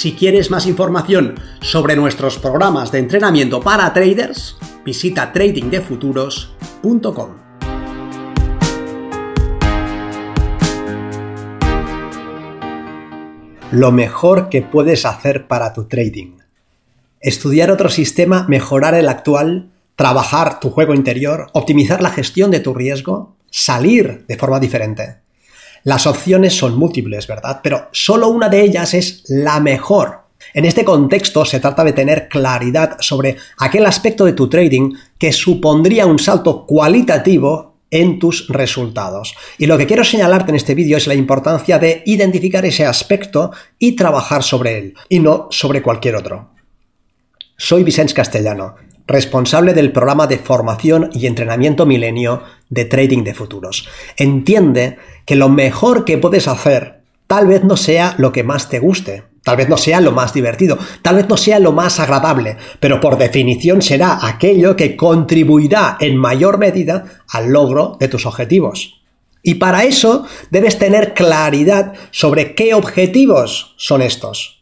Si quieres más información sobre nuestros programas de entrenamiento para traders, visita tradingdefuturos.com. Lo mejor que puedes hacer para tu trading. Estudiar otro sistema, mejorar el actual, trabajar tu juego interior, optimizar la gestión de tu riesgo, salir de forma diferente. Las opciones son múltiples, ¿verdad? Pero solo una de ellas es la mejor. En este contexto se trata de tener claridad sobre aquel aspecto de tu trading que supondría un salto cualitativo en tus resultados. Y lo que quiero señalarte en este vídeo es la importancia de identificar ese aspecto y trabajar sobre él, y no sobre cualquier otro. Soy Vicente Castellano responsable del programa de formación y entrenamiento milenio de trading de futuros. Entiende que lo mejor que puedes hacer tal vez no sea lo que más te guste, tal vez no sea lo más divertido, tal vez no sea lo más agradable, pero por definición será aquello que contribuirá en mayor medida al logro de tus objetivos. Y para eso debes tener claridad sobre qué objetivos son estos.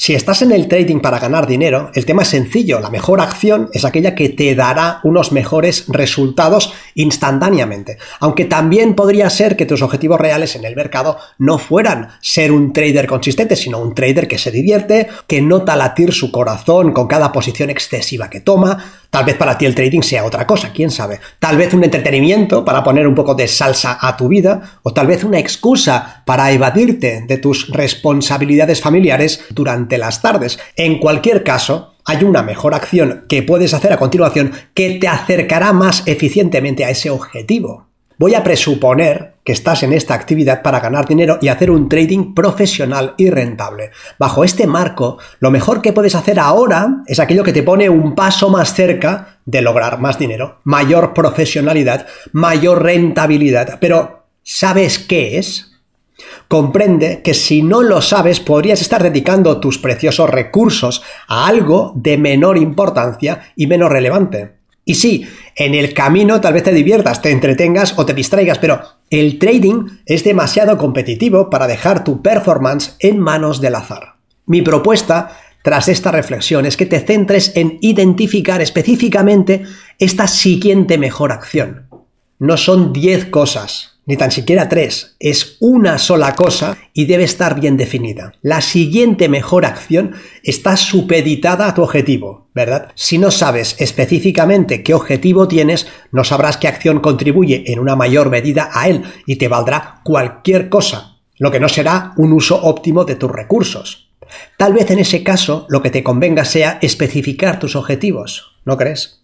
Si estás en el trading para ganar dinero, el tema es sencillo. La mejor acción es aquella que te dará unos mejores resultados instantáneamente. Aunque también podría ser que tus objetivos reales en el mercado no fueran ser un trader consistente, sino un trader que se divierte, que nota latir su corazón con cada posición excesiva que toma. Tal vez para ti el trading sea otra cosa, quién sabe. Tal vez un entretenimiento para poner un poco de salsa a tu vida, o tal vez una excusa para evadirte de tus responsabilidades familiares durante las tardes. En cualquier caso, hay una mejor acción que puedes hacer a continuación que te acercará más eficientemente a ese objetivo. Voy a presuponer que estás en esta actividad para ganar dinero y hacer un trading profesional y rentable. Bajo este marco, lo mejor que puedes hacer ahora es aquello que te pone un paso más cerca de lograr más dinero, mayor profesionalidad, mayor rentabilidad. Pero, ¿sabes qué es? Comprende que si no lo sabes podrías estar dedicando tus preciosos recursos a algo de menor importancia y menos relevante. Y sí, en el camino tal vez te diviertas, te entretengas o te distraigas, pero el trading es demasiado competitivo para dejar tu performance en manos del azar. Mi propuesta tras esta reflexión es que te centres en identificar específicamente esta siguiente mejor acción. No son 10 cosas, ni tan siquiera tres, es una sola cosa y debe estar bien definida. La siguiente mejor acción está supeditada a tu objetivo, ¿verdad? Si no sabes específicamente qué objetivo tienes, no sabrás qué acción contribuye en una mayor medida a él y te valdrá cualquier cosa, lo que no será un uso óptimo de tus recursos. Tal vez en ese caso lo que te convenga sea especificar tus objetivos, ¿no crees?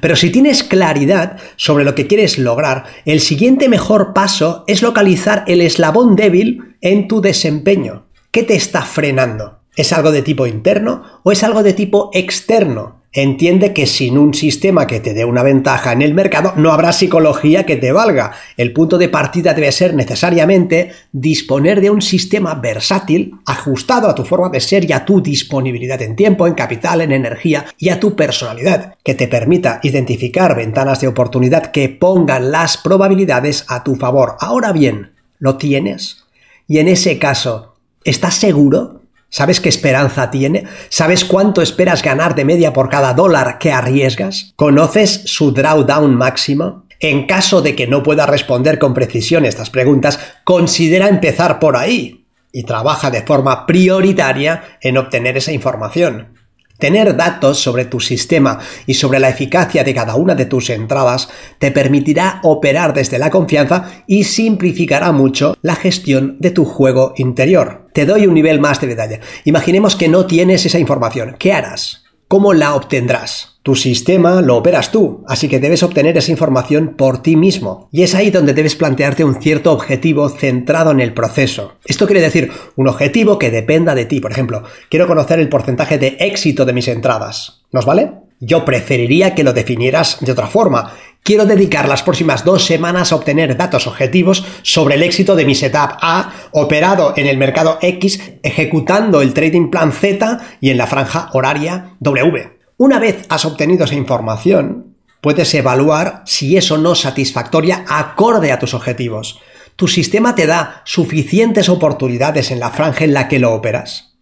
Pero si tienes claridad sobre lo que quieres lograr, el siguiente mejor paso es localizar el eslabón débil en tu desempeño. ¿Qué te está frenando? ¿Es algo de tipo interno o es algo de tipo externo? Entiende que sin un sistema que te dé una ventaja en el mercado no habrá psicología que te valga. El punto de partida debe ser necesariamente disponer de un sistema versátil, ajustado a tu forma de ser y a tu disponibilidad en tiempo, en capital, en energía y a tu personalidad, que te permita identificar ventanas de oportunidad que pongan las probabilidades a tu favor. Ahora bien, ¿lo tienes? Y en ese caso, ¿estás seguro ¿Sabes qué esperanza tiene? ¿Sabes cuánto esperas ganar de media por cada dólar que arriesgas? ¿Conoces su drawdown máximo? En caso de que no pueda responder con precisión estas preguntas, considera empezar por ahí y trabaja de forma prioritaria en obtener esa información. Tener datos sobre tu sistema y sobre la eficacia de cada una de tus entradas te permitirá operar desde la confianza y simplificará mucho la gestión de tu juego interior. Te doy un nivel más de detalle. Imaginemos que no tienes esa información. ¿Qué harás? ¿Cómo la obtendrás? Tu sistema lo operas tú, así que debes obtener esa información por ti mismo. Y es ahí donde debes plantearte un cierto objetivo centrado en el proceso. Esto quiere decir un objetivo que dependa de ti. Por ejemplo, quiero conocer el porcentaje de éxito de mis entradas. ¿Nos vale? Yo preferiría que lo definieras de otra forma. Quiero dedicar las próximas dos semanas a obtener datos objetivos sobre el éxito de mi setup A operado en el mercado X ejecutando el trading plan Z y en la franja horaria W. Una vez has obtenido esa información, puedes evaluar si eso no es satisfactoria acorde a tus objetivos. ¿Tu sistema te da suficientes oportunidades en la franja en la que lo operas?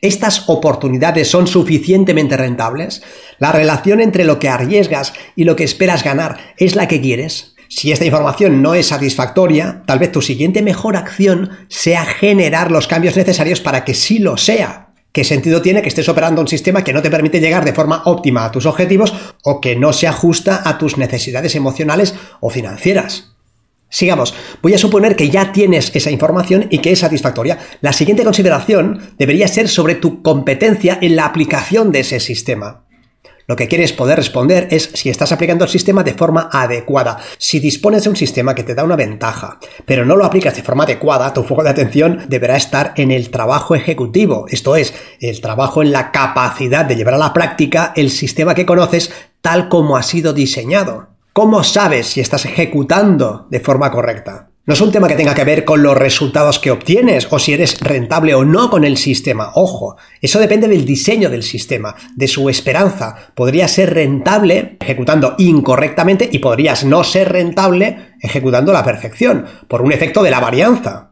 ¿Estas oportunidades son suficientemente rentables? ¿La relación entre lo que arriesgas y lo que esperas ganar es la que quieres? Si esta información no es satisfactoria, tal vez tu siguiente mejor acción sea generar los cambios necesarios para que sí lo sea. ¿Qué sentido tiene que estés operando un sistema que no te permite llegar de forma óptima a tus objetivos o que no se ajusta a tus necesidades emocionales o financieras? Sigamos, voy a suponer que ya tienes esa información y que es satisfactoria. La siguiente consideración debería ser sobre tu competencia en la aplicación de ese sistema. Lo que quieres poder responder es si estás aplicando el sistema de forma adecuada. Si dispones de un sistema que te da una ventaja, pero no lo aplicas de forma adecuada, tu foco de atención deberá estar en el trabajo ejecutivo, esto es, el trabajo en la capacidad de llevar a la práctica el sistema que conoces tal como ha sido diseñado. ¿Cómo sabes si estás ejecutando de forma correcta? No es un tema que tenga que ver con los resultados que obtienes o si eres rentable o no con el sistema. Ojo, eso depende del diseño del sistema, de su esperanza. Podría ser rentable ejecutando incorrectamente y podrías no ser rentable ejecutando a la perfección, por un efecto de la varianza.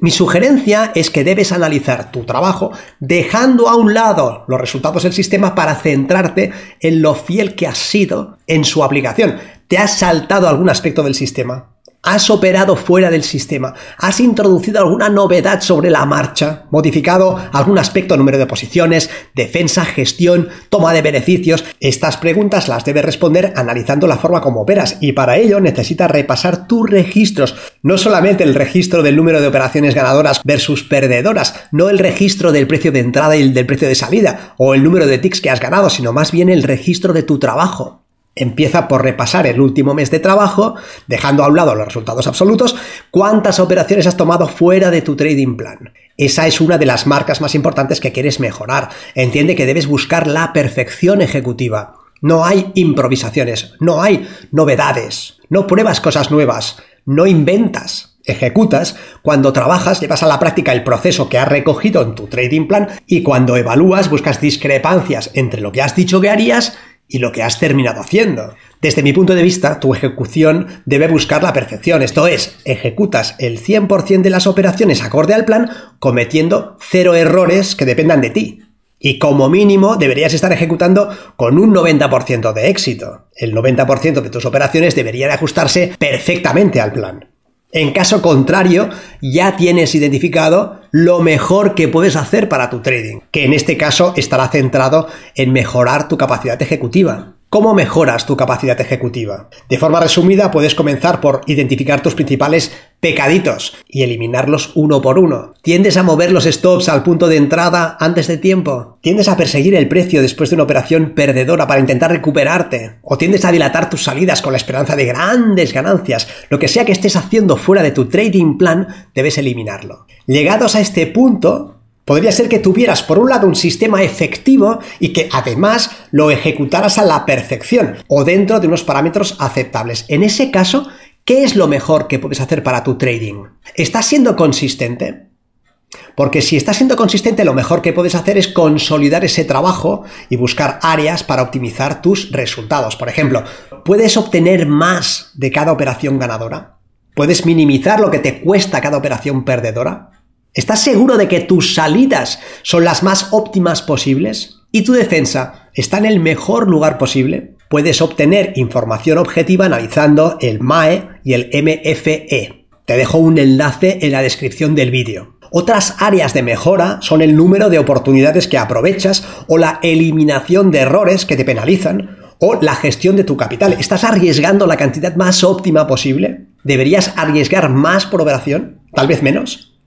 Mi sugerencia es que debes analizar tu trabajo dejando a un lado los resultados del sistema para centrarte en lo fiel que has sido en su aplicación. ¿Te has saltado algún aspecto del sistema? Has operado fuera del sistema, has introducido alguna novedad sobre la marcha, modificado algún aspecto, número de posiciones, defensa, gestión, toma de beneficios. Estas preguntas las debes responder analizando la forma como operas y para ello necesitas repasar tus registros, no solamente el registro del número de operaciones ganadoras versus perdedoras, no el registro del precio de entrada y el del precio de salida o el número de ticks que has ganado, sino más bien el registro de tu trabajo. Empieza por repasar el último mes de trabajo, dejando a un lado los resultados absolutos, cuántas operaciones has tomado fuera de tu trading plan. Esa es una de las marcas más importantes que quieres mejorar. Entiende que debes buscar la perfección ejecutiva. No hay improvisaciones, no hay novedades, no pruebas cosas nuevas, no inventas. Ejecutas cuando trabajas, llevas a la práctica el proceso que has recogido en tu trading plan y cuando evalúas buscas discrepancias entre lo que has dicho que harías y lo que has terminado haciendo. Desde mi punto de vista, tu ejecución debe buscar la perfección, esto es, ejecutas el 100% de las operaciones acorde al plan, cometiendo cero errores que dependan de ti. Y como mínimo deberías estar ejecutando con un 90% de éxito. El 90% de tus operaciones deberían ajustarse perfectamente al plan. En caso contrario, ya tienes identificado lo mejor que puedes hacer para tu trading, que en este caso estará centrado en mejorar tu capacidad ejecutiva. ¿Cómo mejoras tu capacidad ejecutiva? De forma resumida, puedes comenzar por identificar tus principales pecaditos y eliminarlos uno por uno. ¿Tiendes a mover los stops al punto de entrada antes de tiempo? ¿Tiendes a perseguir el precio después de una operación perdedora para intentar recuperarte? ¿O tiendes a dilatar tus salidas con la esperanza de grandes ganancias? Lo que sea que estés haciendo fuera de tu trading plan, debes eliminarlo. Llegados a este punto, Podría ser que tuvieras por un lado un sistema efectivo y que además lo ejecutaras a la perfección o dentro de unos parámetros aceptables. En ese caso, ¿qué es lo mejor que puedes hacer para tu trading? ¿Estás siendo consistente? Porque si estás siendo consistente, lo mejor que puedes hacer es consolidar ese trabajo y buscar áreas para optimizar tus resultados. Por ejemplo, ¿puedes obtener más de cada operación ganadora? ¿Puedes minimizar lo que te cuesta cada operación perdedora? ¿Estás seguro de que tus salidas son las más óptimas posibles? ¿Y tu defensa está en el mejor lugar posible? Puedes obtener información objetiva analizando el MAE y el MFE. Te dejo un enlace en la descripción del vídeo. Otras áreas de mejora son el número de oportunidades que aprovechas o la eliminación de errores que te penalizan o la gestión de tu capital. ¿Estás arriesgando la cantidad más óptima posible? ¿Deberías arriesgar más por operación? ¿Tal vez menos?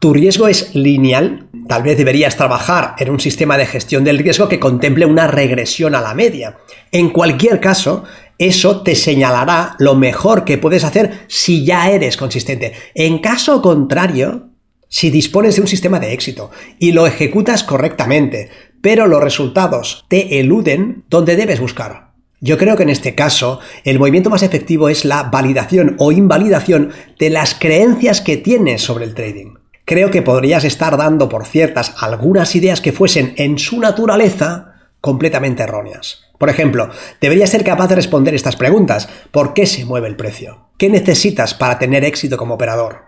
¿Tu riesgo es lineal? Tal vez deberías trabajar en un sistema de gestión del riesgo que contemple una regresión a la media. En cualquier caso, eso te señalará lo mejor que puedes hacer si ya eres consistente. En caso contrario, si dispones de un sistema de éxito y lo ejecutas correctamente, pero los resultados te eluden, ¿dónde debes buscar? Yo creo que en este caso el movimiento más efectivo es la validación o invalidación de las creencias que tienes sobre el trading. Creo que podrías estar dando por ciertas algunas ideas que fuesen en su naturaleza completamente erróneas. Por ejemplo, deberías ser capaz de responder estas preguntas. ¿Por qué se mueve el precio? ¿Qué necesitas para tener éxito como operador?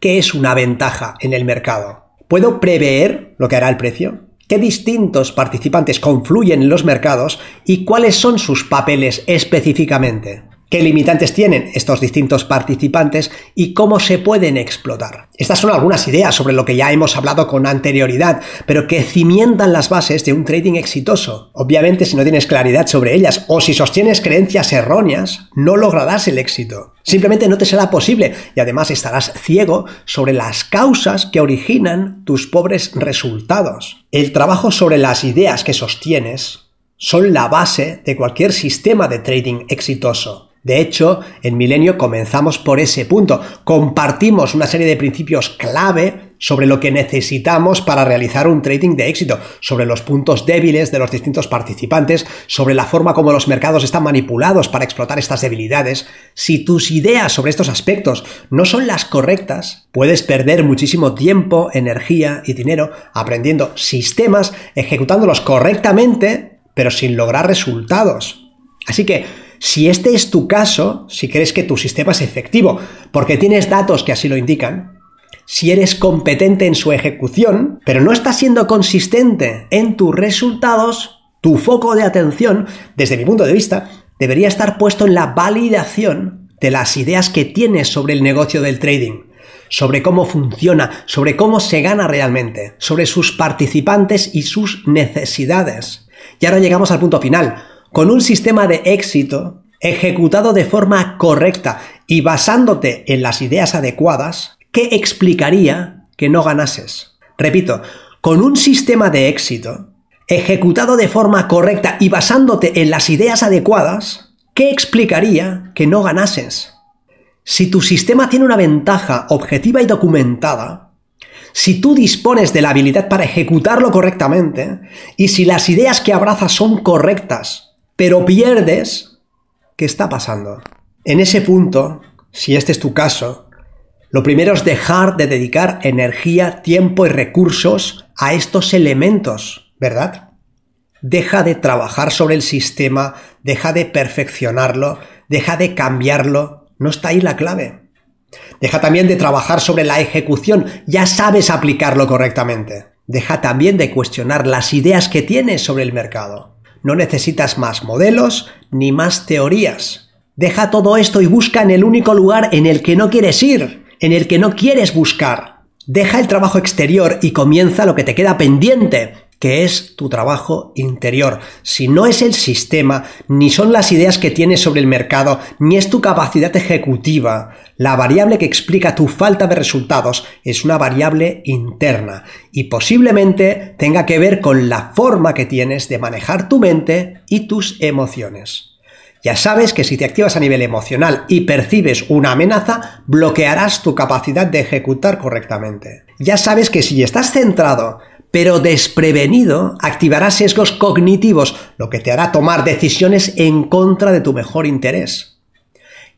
¿Qué es una ventaja en el mercado? ¿Puedo prever lo que hará el precio? ¿Qué distintos participantes confluyen en los mercados y cuáles son sus papeles específicamente? Qué limitantes tienen estos distintos participantes y cómo se pueden explotar. Estas son algunas ideas sobre lo que ya hemos hablado con anterioridad, pero que cimientan las bases de un trading exitoso. Obviamente si no tienes claridad sobre ellas o si sostienes creencias erróneas, no lograrás el éxito. Simplemente no te será posible y además estarás ciego sobre las causas que originan tus pobres resultados. El trabajo sobre las ideas que sostienes son la base de cualquier sistema de trading exitoso. De hecho, en Milenio comenzamos por ese punto. Compartimos una serie de principios clave sobre lo que necesitamos para realizar un trading de éxito, sobre los puntos débiles de los distintos participantes, sobre la forma como los mercados están manipulados para explotar estas debilidades. Si tus ideas sobre estos aspectos no son las correctas, puedes perder muchísimo tiempo, energía y dinero aprendiendo sistemas, ejecutándolos correctamente, pero sin lograr resultados. Así que si este es tu caso, si crees que tu sistema es efectivo, porque tienes datos que así lo indican, si eres competente en su ejecución, pero no estás siendo consistente en tus resultados, tu foco de atención, desde mi punto de vista, debería estar puesto en la validación de las ideas que tienes sobre el negocio del trading, sobre cómo funciona, sobre cómo se gana realmente, sobre sus participantes y sus necesidades. Y ahora llegamos al punto final con un sistema de éxito ejecutado de forma correcta y basándote en las ideas adecuadas, ¿qué explicaría que no ganases? Repito, con un sistema de éxito ejecutado de forma correcta y basándote en las ideas adecuadas, ¿qué explicaría que no ganases? Si tu sistema tiene una ventaja objetiva y documentada, si tú dispones de la habilidad para ejecutarlo correctamente, y si las ideas que abrazas son correctas, pero pierdes, ¿qué está pasando? En ese punto, si este es tu caso, lo primero es dejar de dedicar energía, tiempo y recursos a estos elementos, ¿verdad? Deja de trabajar sobre el sistema, deja de perfeccionarlo, deja de cambiarlo. No está ahí la clave. Deja también de trabajar sobre la ejecución, ya sabes aplicarlo correctamente. Deja también de cuestionar las ideas que tienes sobre el mercado. No necesitas más modelos ni más teorías. Deja todo esto y busca en el único lugar en el que no quieres ir, en el que no quieres buscar. Deja el trabajo exterior y comienza lo que te queda pendiente, que es tu trabajo interior. Si no es el sistema, ni son las ideas que tienes sobre el mercado, ni es tu capacidad ejecutiva, la variable que explica tu falta de resultados es una variable interna y posiblemente tenga que ver con la forma que tienes de manejar tu mente y tus emociones. Ya sabes que si te activas a nivel emocional y percibes una amenaza, bloquearás tu capacidad de ejecutar correctamente. Ya sabes que si estás centrado pero desprevenido activarás sesgos cognitivos, lo que te hará tomar decisiones en contra de tu mejor interés.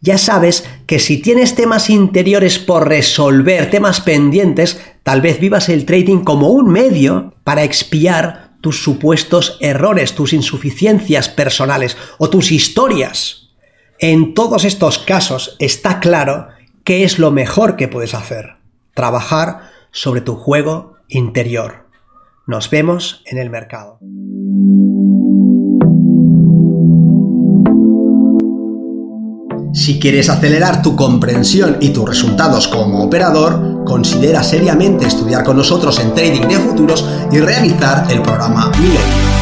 Ya sabes que si tienes temas interiores por resolver, temas pendientes, tal vez vivas el trading como un medio para expiar tus supuestos errores, tus insuficiencias personales o tus historias. En todos estos casos está claro qué es lo mejor que puedes hacer. Trabajar sobre tu juego interior. Nos vemos en el mercado. Si quieres acelerar tu comprensión y tus resultados como operador, considera seriamente estudiar con nosotros en Trading de Futuros y realizar el programa Milenio.